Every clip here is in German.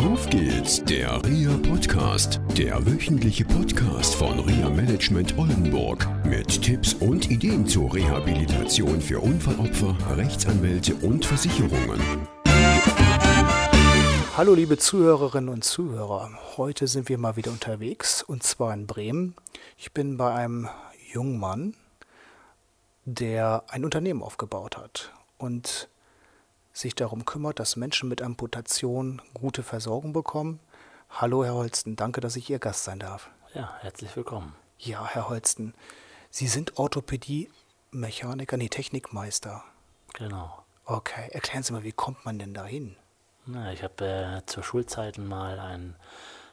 Auf geht's, der RIA Podcast, der wöchentliche Podcast von RIA Management Oldenburg mit Tipps und Ideen zur Rehabilitation für Unfallopfer, Rechtsanwälte und Versicherungen. Hallo liebe Zuhörerinnen und Zuhörer, heute sind wir mal wieder unterwegs und zwar in Bremen. Ich bin bei einem jungen Mann, der ein Unternehmen aufgebaut hat und sich darum kümmert, dass Menschen mit Amputation gute Versorgung bekommen. Hallo, Herr Holsten, danke, dass ich Ihr Gast sein darf. Ja, herzlich willkommen. Ja, Herr Holsten, Sie sind Orthopädie-Mechaniker, nee, Technikmeister. Genau. Okay, erklären Sie mal, wie kommt man denn dahin? Na, ich habe äh, zur Schulzeiten mal ein,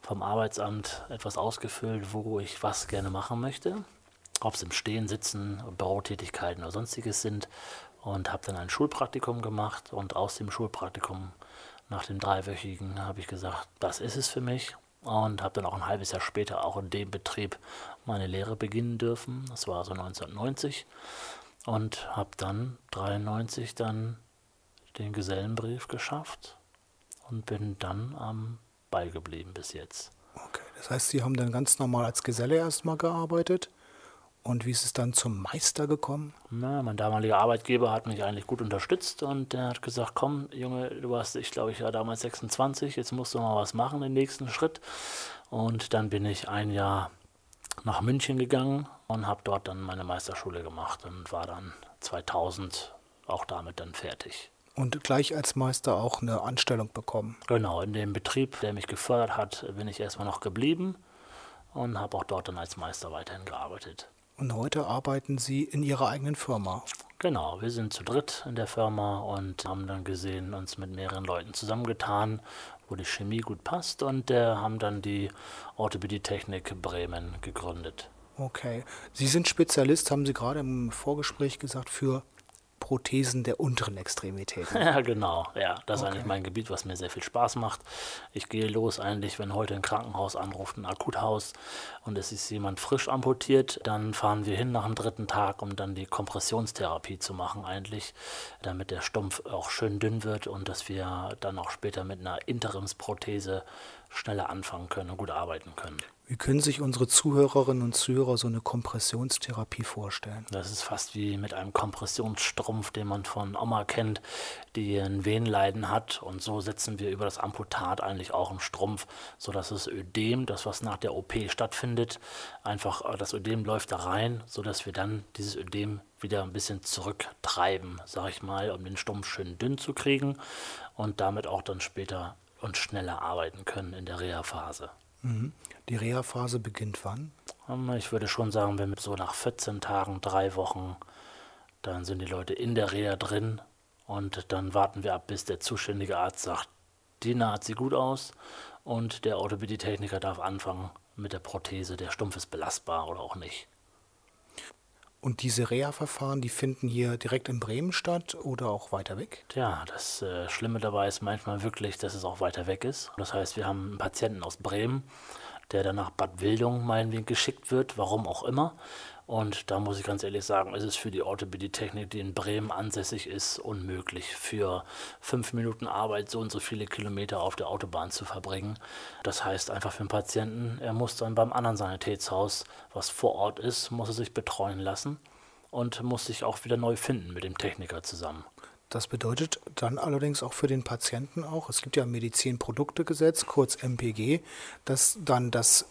vom Arbeitsamt etwas ausgefüllt, wo ich was gerne machen möchte. Ob es im Stehen, Sitzen, Bürotätigkeiten oder sonstiges sind und habe dann ein Schulpraktikum gemacht und aus dem Schulpraktikum nach dem dreiwöchigen habe ich gesagt, das ist es für mich und habe dann auch ein halbes Jahr später auch in dem Betrieb meine Lehre beginnen dürfen. Das war so 1990 und habe dann 93 dann den Gesellenbrief geschafft und bin dann am Ball geblieben bis jetzt. Okay, das heißt, Sie haben dann ganz normal als Geselle erstmal gearbeitet und wie ist es dann zum Meister gekommen? Na, mein damaliger Arbeitgeber hat mich eigentlich gut unterstützt und der hat gesagt, komm Junge, du warst, ich glaube, ich war damals 26, jetzt musst du mal was machen, den nächsten Schritt. Und dann bin ich ein Jahr nach München gegangen und habe dort dann meine Meisterschule gemacht und war dann 2000 auch damit dann fertig. Und gleich als Meister auch eine Anstellung bekommen? Genau, in dem Betrieb, der mich gefördert hat, bin ich erstmal noch geblieben und habe auch dort dann als Meister weiterhin gearbeitet. Und heute arbeiten Sie in Ihrer eigenen Firma. Genau, wir sind zu dritt in der Firma und haben dann gesehen, uns mit mehreren Leuten zusammengetan, wo die Chemie gut passt und äh, haben dann die Orthopädie-Technik Bremen gegründet. Okay. Sie sind Spezialist, haben Sie gerade im Vorgespräch gesagt, für Prothesen der unteren Extremitäten. Ja, genau. Ja, das ist eigentlich mein Gebiet, was mir sehr viel Spaß macht. Ich gehe los eigentlich, wenn heute ein Krankenhaus anruft, ein Akuthaus und es ist jemand frisch amputiert, dann fahren wir hin nach dem dritten Tag, um dann die Kompressionstherapie zu machen eigentlich, damit der Stumpf auch schön dünn wird und dass wir dann auch später mit einer Interimsprothese schneller anfangen können und gut arbeiten können. Wie können sich unsere Zuhörerinnen und Zuhörer so eine Kompressionstherapie vorstellen? Das ist fast wie mit einem Kompressionsstrumpf, den man von Oma kennt, die ein Venenleiden hat. Und so setzen wir über das Amputat eigentlich auch einen Strumpf, sodass das Ödem, das was nach der OP stattfindet, einfach äh, das Ödem läuft da rein, sodass wir dann dieses Ödem wieder ein bisschen zurücktreiben, sage ich mal, um den Stumpf schön dünn zu kriegen und damit auch dann später und schneller arbeiten können in der Reha-Phase. Mhm. Die Reha-Phase beginnt wann? Ähm, ich würde schon sagen, wenn wir so nach 14 Tagen, drei Wochen, dann sind die Leute in der Reha drin und dann warten wir ab, bis der zuständige Arzt sagt, die naht sieht gut aus und der Orthopädie-Techniker darf anfangen mit der Prothese, der Stumpf ist belastbar oder auch nicht. Und diese Reha-Verfahren, die finden hier direkt in Bremen statt oder auch weiter weg? Tja, das äh, Schlimme dabei ist manchmal wirklich, dass es auch weiter weg ist. Das heißt, wir haben einen Patienten aus Bremen, der dann nach Bad Wildung meinetwegen geschickt wird, warum auch immer. Und da muss ich ganz ehrlich sagen, ist es für die Orthopädie-Technik, die in Bremen ansässig ist, unmöglich, für fünf Minuten Arbeit so und so viele Kilometer auf der Autobahn zu verbringen. Das heißt einfach für den Patienten, er muss dann beim anderen Sanitätshaus, was vor Ort ist, muss er sich betreuen lassen und muss sich auch wieder neu finden mit dem Techniker zusammen. Das bedeutet dann allerdings auch für den Patienten auch, es gibt ja Medizinproduktegesetz, kurz MPG, dass dann das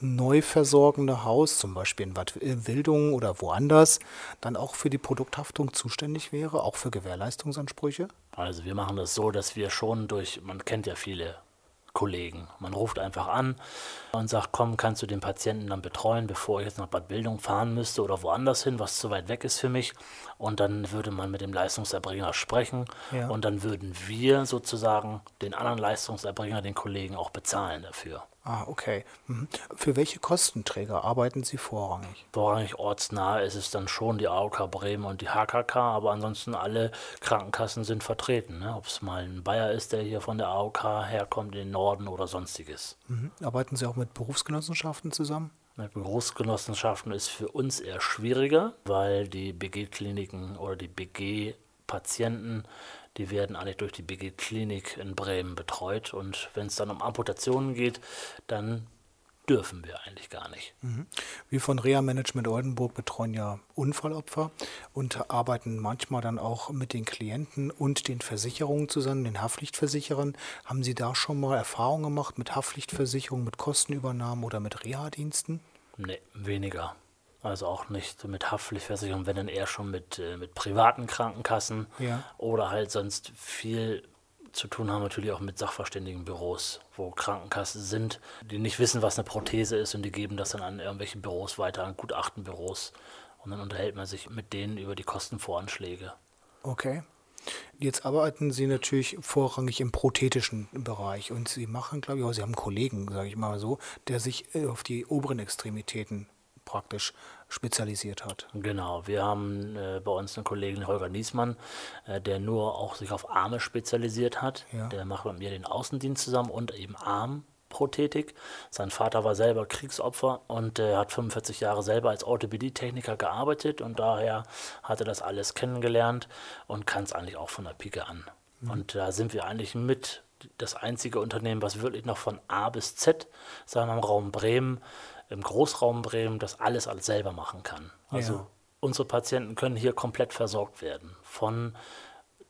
neu versorgende Haus, zum Beispiel in Bad Wildungen oder woanders, dann auch für die Produkthaftung zuständig wäre, auch für Gewährleistungsansprüche? Also wir machen das so, dass wir schon durch, man kennt ja viele Kollegen. Man ruft einfach an und sagt, komm, kannst du den Patienten dann betreuen, bevor ich jetzt nach Bad Bildung fahren müsste oder woanders hin, was zu weit weg ist für mich. Und dann würde man mit dem Leistungserbringer sprechen ja. und dann würden wir sozusagen den anderen Leistungserbringer, den Kollegen auch bezahlen dafür. Ah, okay. Mhm. Für welche Kostenträger arbeiten Sie vorrangig? Vorrangig ortsnah ist es dann schon die AOK Bremen und die HKK, aber ansonsten alle Krankenkassen sind vertreten. Ne? Ob es mal ein Bayer ist, der hier von der AOK herkommt, in den Norden oder sonstiges. Mhm. Arbeiten Sie auch mit Berufsgenossenschaften zusammen? Mit Berufsgenossenschaften ist für uns eher schwieriger, weil die BG-Kliniken oder die BG-Patienten die werden eigentlich durch die BG Klinik in Bremen betreut. Und wenn es dann um Amputationen geht, dann dürfen wir eigentlich gar nicht. Mhm. Wir von Reha Management Oldenburg betreuen ja Unfallopfer und arbeiten manchmal dann auch mit den Klienten und den Versicherungen zusammen, den Haftpflichtversicherern. Haben Sie da schon mal Erfahrungen gemacht mit Haftpflichtversicherung, mit Kostenübernahmen oder mit Reha-Diensten? Nee, weniger. Also auch nicht mit Haftpflichtversicherung, wenn dann eher schon mit, äh, mit privaten Krankenkassen Ja. oder halt sonst viel zu tun haben natürlich auch mit Sachverständigenbüros, wo Krankenkassen sind, die nicht wissen, was eine Prothese ist und die geben das dann an irgendwelche Büros weiter, an Gutachtenbüros. Und dann unterhält man sich mit denen über die Kostenvoranschläge. Okay. Jetzt arbeiten Sie natürlich vorrangig im prothetischen Bereich und Sie machen, glaube ich, auch, Sie haben einen Kollegen, sage ich mal so, der sich äh, auf die oberen Extremitäten praktisch spezialisiert hat. Genau, wir haben äh, bei uns einen Kollegen, Holger Niesmann, äh, der nur auch sich auf Arme spezialisiert hat. Ja. Der macht mit mir den Außendienst zusammen und eben Armprothetik. Sein Vater war selber Kriegsopfer und äh, hat 45 Jahre selber als Orthopädie-Techniker gearbeitet und daher hat er das alles kennengelernt und kann es eigentlich auch von der Pike an. Und da sind wir eigentlich mit das einzige Unternehmen, was wirklich noch von A bis Z, sagen wir im Raum Bremen, im Großraum Bremen, das alles, alles selber machen kann. Also Ja. unsere Patienten können hier komplett versorgt werden. Von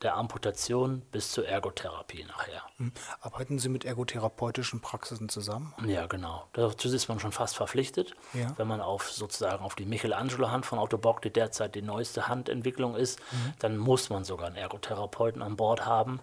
der Amputation bis zur Ergotherapie nachher. Hm. Arbeiten Sie mit ergotherapeutischen Praxisen zusammen? Ja, genau. Dazu ist man schon fast verpflichtet. Ja. Wenn man auf sozusagen auf die Michelangelo-Hand von Otto Bock, die derzeit die neueste Handentwicklung ist, dann muss man sogar einen Ergotherapeuten an Bord haben.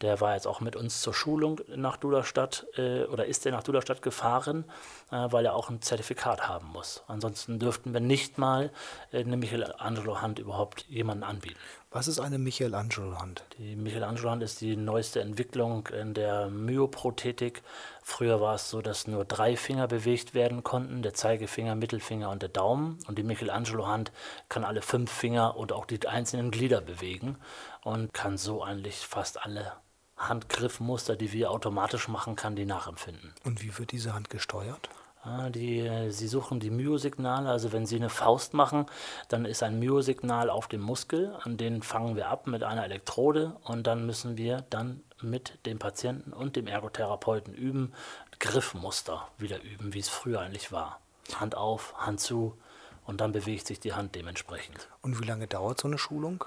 Der war jetzt auch mit uns zur Schulung nach Duderstadt äh, oder ist er nach Duderstadt gefahren, äh, weil er auch ein Zertifikat haben muss. Ansonsten dürften wir nicht mal äh, eine Michelangelo-Hand überhaupt jemanden anbieten. Was ist eine Michelangelo-Hand? Die Michelangelo-Hand ist die neueste Entwicklung in der Myoprothetik. Früher war es so, dass nur drei Finger bewegt werden konnten, der Zeigefinger, Mittelfinger und der Daumen. Und die Michelangelo-Hand kann alle fünf Finger und auch die einzelnen Glieder bewegen und kann so eigentlich fast alle Handgriffmuster, die wir automatisch machen, kann die nachempfinden. Und wie wird diese Hand gesteuert? Ah, die, Sie suchen die Myosignale, also wenn Sie eine Faust machen, dann ist ein Myosignal auf dem Muskel, an den fangen wir ab mit einer Elektrode und dann müssen wir dann mit dem Patienten und dem Ergotherapeuten üben, Griffmuster wieder üben, wie es früher eigentlich war. Hand auf, Hand zu und dann bewegt sich die Hand dementsprechend. Und wie lange dauert so eine Schulung?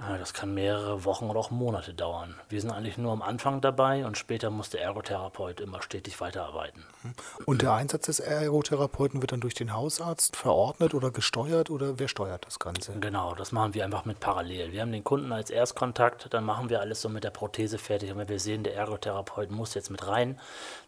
Ah, Das kann mehrere Wochen oder auch Monate dauern. Wir sind eigentlich nur am Anfang dabei und später muss der Ergotherapeut immer stetig weiterarbeiten. Und der Einsatz des Ergotherapeuten wird dann durch den Hausarzt verordnet oder gesteuert oder wer steuert das Ganze? Genau, das machen wir einfach mit parallel. Wir haben den Kunden als Erstkontakt, dann machen wir alles so mit der Prothese fertig. Und wenn wir sehen, der Ergotherapeut muss jetzt mit rein,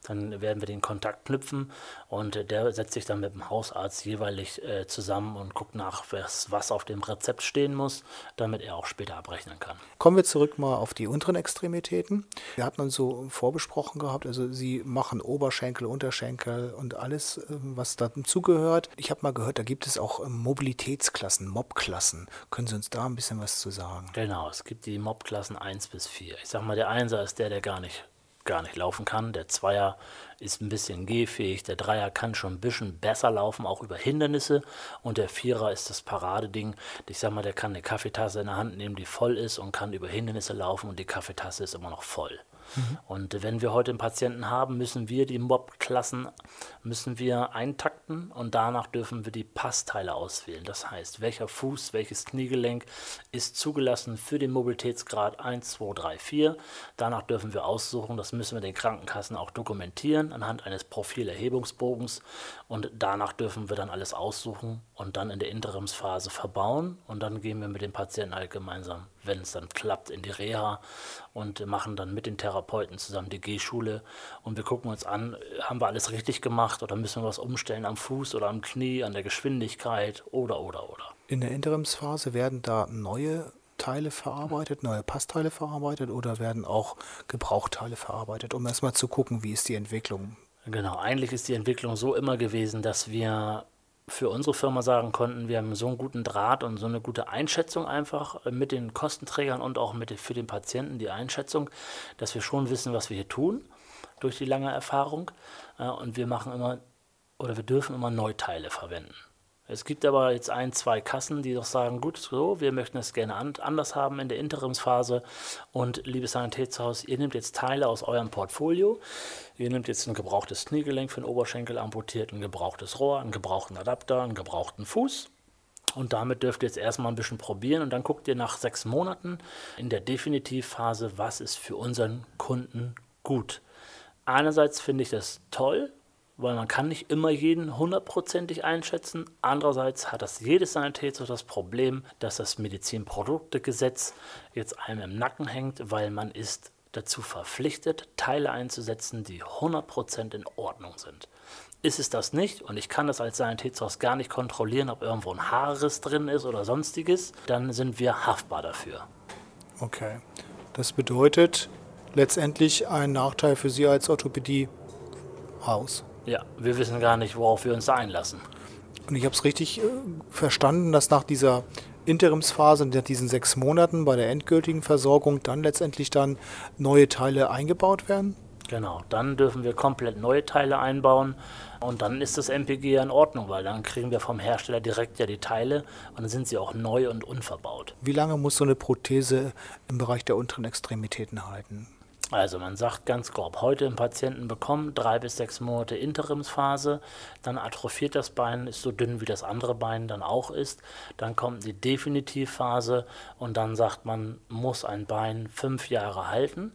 dann werden wir den Kontakt knüpfen und der setzt sich dann mit dem Hausarzt jeweilig äh, zusammen und guckt nach, was, was auf dem Rezept stehen muss, damit er auch später abrechnen kann. Kommen wir zurück mal auf die unteren Extremitäten. Wir hatten uns so vorbesprochen gehabt, also Sie machen Oberschenkel, Unterschenkel und alles, ähm, was dazugehört. Ich habe mal gehört, da gibt es auch ähm, Mobilitätsklassen, Mob-Klassen. Können Sie uns da ein bisschen was zu sagen? Genau, es gibt die Mob-Klassen 1 bis 4. Ich sag mal, der Einser ist der, der gar nicht, gar nicht laufen kann. Der Zweier ist ein bisschen gehfähig. Der Dreier kann schon ein bisschen besser laufen, auch über Hindernisse. Und der Vierer ist das Paradeding. Ich sag mal, der kann eine Kaffeetasse in der Hand nehmen, die voll ist und kann über Hindernisse laufen und die Kaffeetasse ist immer noch voll. Und wenn wir heute einen Patienten haben, müssen wir die Mob-Klassen müssen wir eintakten und danach dürfen wir die Passteile auswählen. Das heißt, welcher Fuß, welches Kniegelenk ist zugelassen für den Mobilitätsgrad 1, 2, 3, 4. Danach dürfen wir aussuchen, das müssen wir den Krankenkassen auch dokumentieren anhand eines Profilerhebungsbogens und danach dürfen wir dann alles aussuchen und dann in der Interimsphase verbauen und dann gehen wir mit dem Patienten halt gemeinsam, wenn es dann klappt, in die Reha und machen dann mit den Therapeuten zusammen die G-Schule und wir gucken uns an, haben wir alles richtig gemacht oder müssen wir was umstellen am Fuß oder am Knie, an der Geschwindigkeit oder oder oder. In der Interimsphase werden da neue Teile verarbeitet, neue Passteile verarbeitet oder werden auch Gebrauchteile verarbeitet, um erstmal zu gucken, wie ist die Entwicklung. Genau, eigentlich ist die Entwicklung so immer gewesen, dass wir für unsere Firma sagen konnten, wir haben so einen guten Draht und so eine gute Einschätzung einfach äh, mit den Kostenträgern und auch mit, den- für den Patienten die Einschätzung, dass wir schon wissen, was wir hier tun durch die lange Erfahrung. Äh, Und wir machen immer oder wir dürfen immer Neuteile verwenden. Es gibt aber jetzt ein, zwei Kassen, die doch sagen, gut, so, wir möchten es gerne an, anders haben in der Interimsphase. Und liebes Sanitätshaus, ihr nehmt jetzt Teile aus eurem Portfolio. Ihr nehmt jetzt ein gebrauchtes Kniegelenk für den Oberschenkel amputiert, ein gebrauchtes Rohr, einen gebrauchten Adapter, einen gebrauchten Fuß. Und damit dürft ihr jetzt erstmal ein bisschen probieren und dann guckt ihr nach sechs Monaten in der Definitivphase, was ist für unseren Kunden gut. Einerseits finde ich das toll, weil man kann nicht immer jeden hundertprozentig einschätzen. Andererseits hat das jedes Sanitätshaus das Problem, dass das Medizinproduktegesetz jetzt einem im Nacken hängt, weil man ist dazu verpflichtet, Teile einzusetzen, die 100% in Ordnung sind. Ist es das nicht und ich kann das als Sanitätshaus gar nicht kontrollieren, ob irgendwo ein Haarriss drin ist oder sonstiges, dann sind wir haftbar dafür. Okay. Das bedeutet letztendlich ein Nachteil für Sie als Orthopädiehaus. Ja, wir wissen gar nicht, worauf wir uns da einlassen. Und ich habe es richtig äh, verstanden, dass nach dieser Interimsphase, nach diesen sechs Monaten bei der endgültigen Versorgung dann letztendlich dann neue Teile eingebaut werden? Genau, dann dürfen wir komplett neue Teile einbauen und dann ist das MPG ja in Ordnung, weil dann kriegen wir vom Hersteller direkt ja die Teile und dann sind sie auch neu und unverbaut. Wie lange muss so eine Prothese im Bereich der unteren Extremitäten halten? Also man sagt ganz grob, heute im Patienten bekommen drei bis sechs Monate Interimsphase, dann atrophiert das Bein, ist so dünn wie das andere Bein dann auch ist, dann kommt die Definitivphase und dann sagt man, muss ein Bein fünf Jahre halten.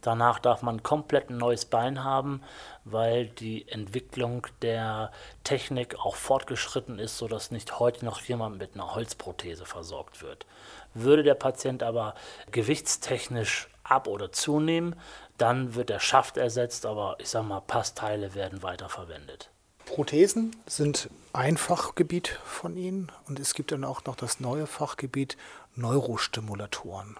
Danach darf man komplett ein neues Bein haben, weil die Entwicklung der Technik auch fortgeschritten ist, sodass nicht heute noch jemand mit einer Holzprothese versorgt wird. Würde der Patient aber gewichtstechnisch ab- oder zunehmen. Dann wird der Schaft ersetzt, aber ich sage mal, Passteile werden weiterverwendet. Prothesen sind ein Fachgebiet von Ihnen und es gibt dann auch noch das neue Fachgebiet Neurostimulatoren.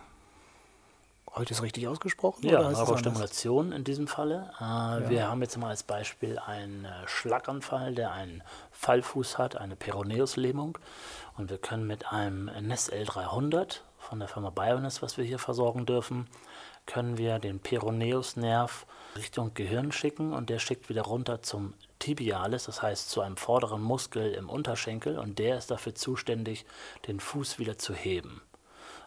Habe ich das richtig ausgesprochen? Ja, Neurostimulation in diesem Falle. Äh, ja. Wir haben jetzt mal als Beispiel einen äh, Schlaganfall, der einen Fallfuß hat, eine Peroneuslähmung. Und wir können mit einem NES L300 von der Firma Bionis, was wir hier versorgen dürfen, können wir den Peroneusnerv Richtung Gehirn schicken und der schickt wieder runter zum Tibialis, das heißt zu einem vorderen Muskel im Unterschenkel und der ist dafür zuständig, den Fuß wieder zu heben.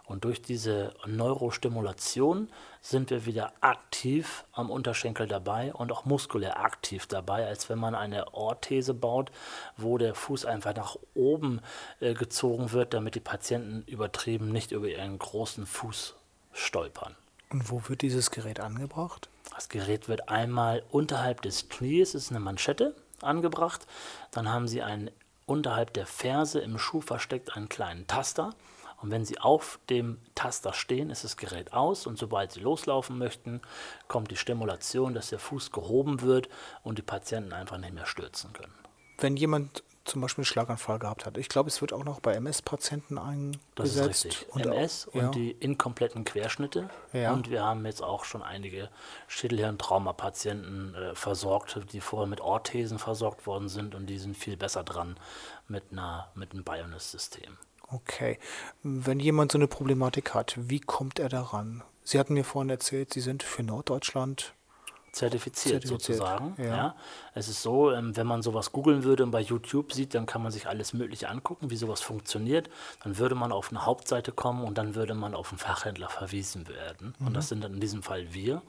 Und durch diese Neurostimulation sind wir wieder aktiv am Unterschenkel dabei und auch muskulär aktiv dabei, als wenn man eine Orthese baut, wo der Fuß einfach nach oben äh, gezogen wird, damit die Patienten übertrieben nicht über ihren großen Fuß stolpern. Und wo wird dieses Gerät angebracht? Das Gerät wird einmal unterhalb des Knies, ist eine Manschette, angebracht. Dann haben Sie einen unterhalb der Ferse im Schuh versteckt einen kleinen Taster. Und wenn Sie auf dem Taster stehen, ist das Gerät aus und sobald Sie loslaufen möchten, kommt die Stimulation, dass der Fuß gehoben wird und die Patienten einfach nicht mehr stürzen können. Wenn jemand zum Beispiel einen Schlaganfall gehabt hat. Ich glaube, es wird auch noch bei MS-Patienten eingesetzt. Das ist richtig. Und MS auch, und ja. die inkompletten Querschnitte. Ja. Und wir haben jetzt auch schon einige Schädelhirntraumapatienten äh, versorgt, die vorher mit Orthesen versorgt worden sind und die sind viel besser dran mit, einer, mit einem Bionis-System. Okay. Wenn jemand so eine Problematik hat, wie kommt er daran? Sie hatten mir vorhin erzählt, Sie sind für Norddeutschland zertifiziert, zertifiziert sozusagen. Ja. ja. Es ist so, ähm, wenn man sowas googeln würde und bei YouTube sieht, dann kann man sich alles Mögliche angucken, wie sowas funktioniert. Dann würde man auf eine Hauptseite kommen und dann würde man auf einen Fachhändler verwiesen werden. Mhm. Und das sind dann in diesem Fall wir.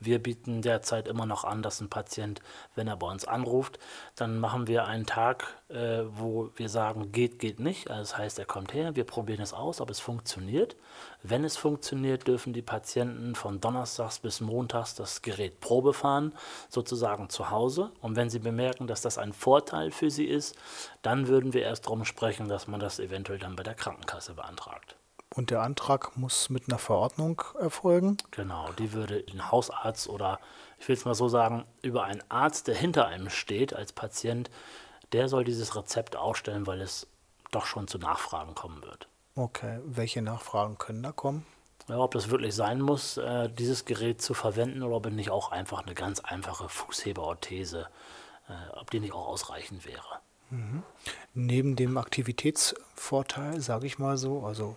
Wir bieten derzeit immer noch an, dass ein Patient, wenn er bei uns anruft, dann machen wir einen Tag, äh, wo wir sagen, geht, geht nicht. Also das heißt, er kommt her, wir probieren es aus, ob es funktioniert. Wenn es funktioniert, dürfen die Patienten von Donnerstags bis Montags das Gerät Probe fahren, sozusagen zu Hause. Und wenn sie bemerken, dass das ein Vorteil für sie ist, dann würden wir erst darum sprechen, dass man das eventuell dann bei der Krankenkasse beantragt. Und der Antrag muss mit einer Verordnung erfolgen? Genau, die würde den Hausarzt oder ich will es mal so sagen, über einen Arzt, der hinter einem steht als Patient, der soll dieses Rezept ausstellen, weil es doch schon zu Nachfragen kommen wird. Okay, welche Nachfragen können da kommen? Ja, ob das wirklich sein muss, äh, dieses Gerät zu verwenden oder ob nicht auch einfach eine ganz einfache Fußheberorthese, äh, ob die nicht auch ausreichend wäre. Mhm. Neben dem Aktivitätsvorteil, sage ich mal so, also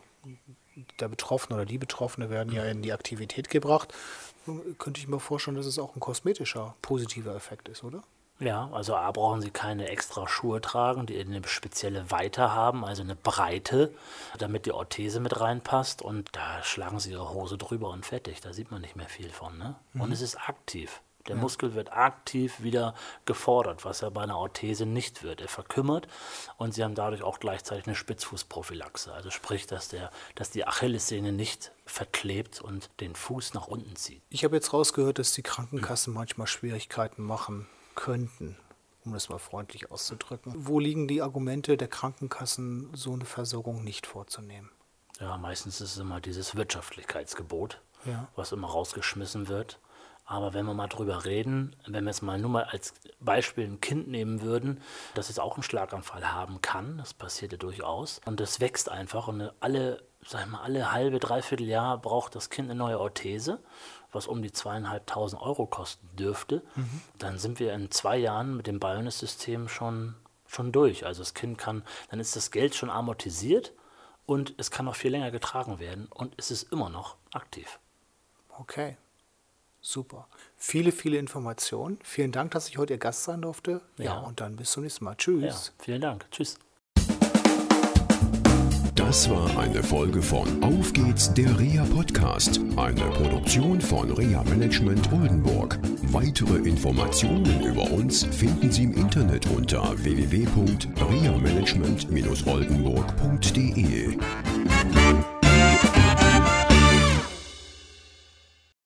der Betroffene oder die Betroffene werden ja in die Aktivität gebracht. Könnte ich mir vorstellen, dass es auch ein kosmetischer positiver Effekt ist, oder? Ja, also A brauchen Sie keine extra Schuhe tragen, die eine spezielle Weite haben, also eine Breite, damit die Orthese mit reinpasst. Und da schlagen Sie Ihre Hose drüber und fertig. Da sieht man nicht mehr viel von. Ne? Mhm. Und es ist aktiv. Der ja. Muskel wird aktiv wieder gefordert, was er bei einer Orthese nicht wird. Er verkümmert und sie haben dadurch auch gleichzeitig eine Spitzfußprophylaxe. Also sprich, dass, der, dass die Achillessehne nicht verklebt und den Fuß nach unten zieht. Ich habe jetzt rausgehört, dass die Krankenkassen manchmal Schwierigkeiten machen könnten, um das mal freundlich auszudrücken. Wo liegen die Argumente der Krankenkassen, so eine Versorgung nicht vorzunehmen? Ja, meistens ist es immer dieses Wirtschaftlichkeitsgebot, ja. was immer rausgeschmissen wird. Aber wenn wir mal drüber reden, wenn wir jetzt mal nur mal als Beispiel ein Kind nehmen würden, das jetzt auch einen Schlaganfall haben kann, das passiert ja durchaus, und das wächst einfach und alle, sag mal, alle halbe, dreiviertel Jahr braucht das Kind eine neue Orthese was um die zweieinhalbtausend Euro kosten dürfte, mhm. dann sind wir in zwei Jahren mit dem Bionis-System schon, schon durch. Also das Kind kann, dann ist das Geld schon amortisiert und es kann noch viel länger getragen werden und es ist immer noch aktiv. Okay. Super. Viele, viele Informationen. Vielen Dank, dass ich heute Ihr Gast sein durfte. Ja, ja und dann bis zum nächsten Mal. Tschüss. Ja, vielen Dank. Tschüss. Das war eine Folge von Auf geht's, der REA Podcast, eine Produktion von REA Management Oldenburg. Weitere Informationen über uns finden Sie im Internet unter www.reamanagement-oldenburg.de.